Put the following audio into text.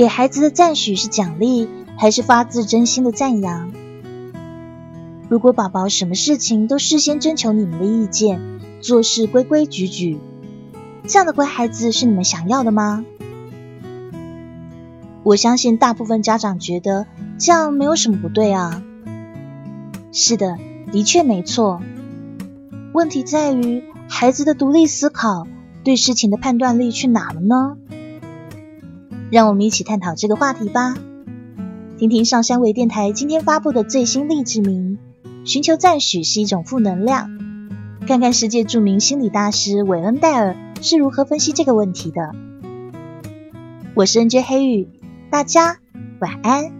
给孩子的赞许是奖励，还是发自真心的赞扬？如果宝宝什么事情都事先征求你们的意见，做事规规矩矩，这样的乖孩子是你们想要的吗？我相信大部分家长觉得这样没有什么不对啊。是的，的确没错。问题在于孩子的独立思考、对事情的判断力去哪了呢？让我们一起探讨这个话题吧。听听上山微电台今天发布的最新励志名：寻求赞许是一种负能量。看看世界著名心理大师韦恩戴尔是如何分析这个问题的。我是 NJ 黑羽，大家晚安。